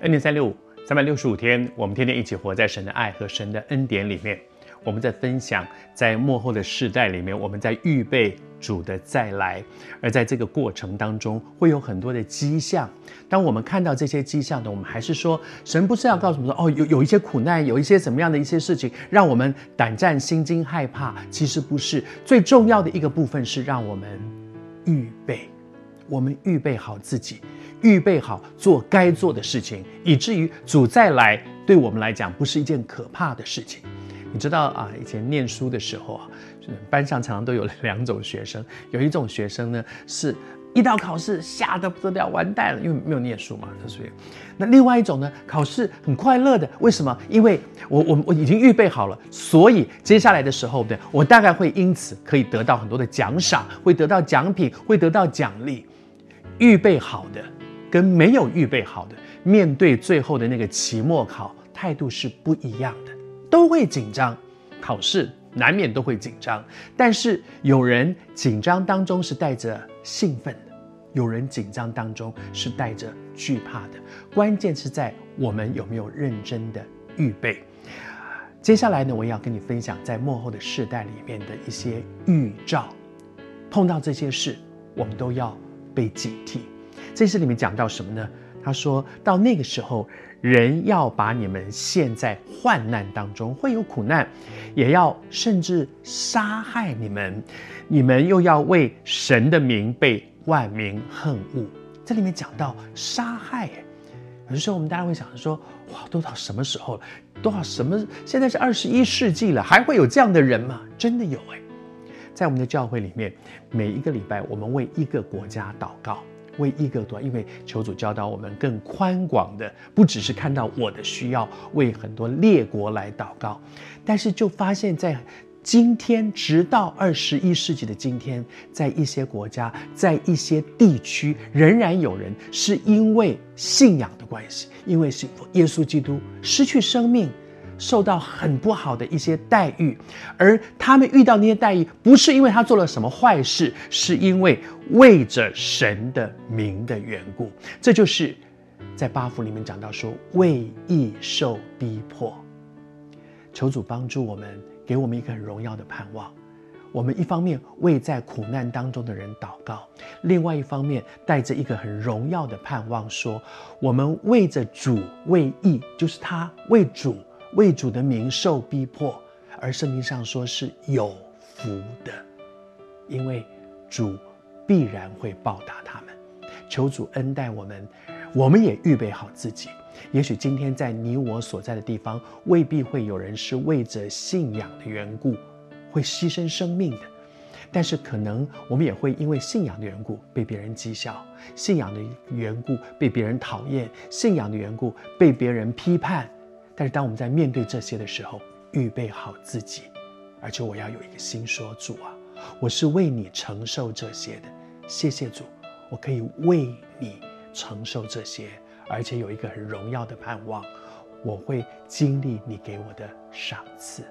恩典三六五，三百六十五天，我们天天一起活在神的爱和神的恩典里面。我们在分享，在幕后的世代里面，我们在预备主的再来。而在这个过程当中，会有很多的迹象。当我们看到这些迹象呢，我们还是说，神不是要告诉我们说，哦，有有一些苦难，有一些怎么样的一些事情，让我们胆战心惊、害怕。其实不是，最重要的一个部分是让我们预备，我们预备好自己。预备好做该做的事情，以至于主再来，对我们来讲不是一件可怕的事情。你知道啊，以前念书的时候啊，班上常常都有两种学生，有一种学生呢，是一到考试吓得不得了，完蛋了，因为没有念书嘛，所以那另外一种呢，考试很快乐的，为什么？因为我我我已经预备好了，所以接下来的时候，对，我大概会因此可以得到很多的奖赏，会得到奖品，会得到奖励。预备好的。跟没有预备好的，面对最后的那个期末考，态度是不一样的，都会紧张，考试难免都会紧张。但是有人紧张当中是带着兴奋的，有人紧张当中是带着惧怕的。关键是在我们有没有认真的预备。接下来呢，我也要跟你分享在幕后的世代里面的一些预兆，碰到这些事，我们都要被警惕。这是里面讲到什么呢？他说到那个时候，人要把你们陷在患难当中，会有苦难，也要甚至杀害你们，你们又要为神的名被万民恨恶。这里面讲到杀害，有时候我们大家会想说：哇，都到什么时候了？多少什么？现在是二十一世纪了，还会有这样的人吗？真的有哎，在我们的教会里面，每一个礼拜我们为一个国家祷告。为一个多，因为求主教导我们更宽广的，不只是看到我的需要，为很多列国来祷告。但是就发现，在今天，直到二十一世纪的今天，在一些国家，在一些地区，仍然有人是因为信仰的关系，因为信耶稣基督，失去生命。受到很不好的一些待遇，而他们遇到那些待遇，不是因为他做了什么坏事，是因为为着神的名的缘故。这就是在八福里面讲到说，为义受逼迫。求主帮助我们，给我们一个很荣耀的盼望。我们一方面为在苦难当中的人祷告，另外一方面带着一个很荣耀的盼望，说我们为着主为义，就是他为主。为主的名受逼迫，而圣经上说是有福的，因为主必然会报答他们。求主恩待我们，我们也预备好自己。也许今天在你我所在的地方，未必会有人是为着信仰的缘故会牺牲生命的，但是可能我们也会因为信仰的缘故被别人讥笑，信仰的缘故被别人讨厌，信仰的缘故被别人批判。但是当我们在面对这些的时候，预备好自己，而且我要有一个心说：主啊，我是为你承受这些的。谢谢主，我可以为你承受这些，而且有一个很荣耀的盼望，我会经历你给我的赏赐。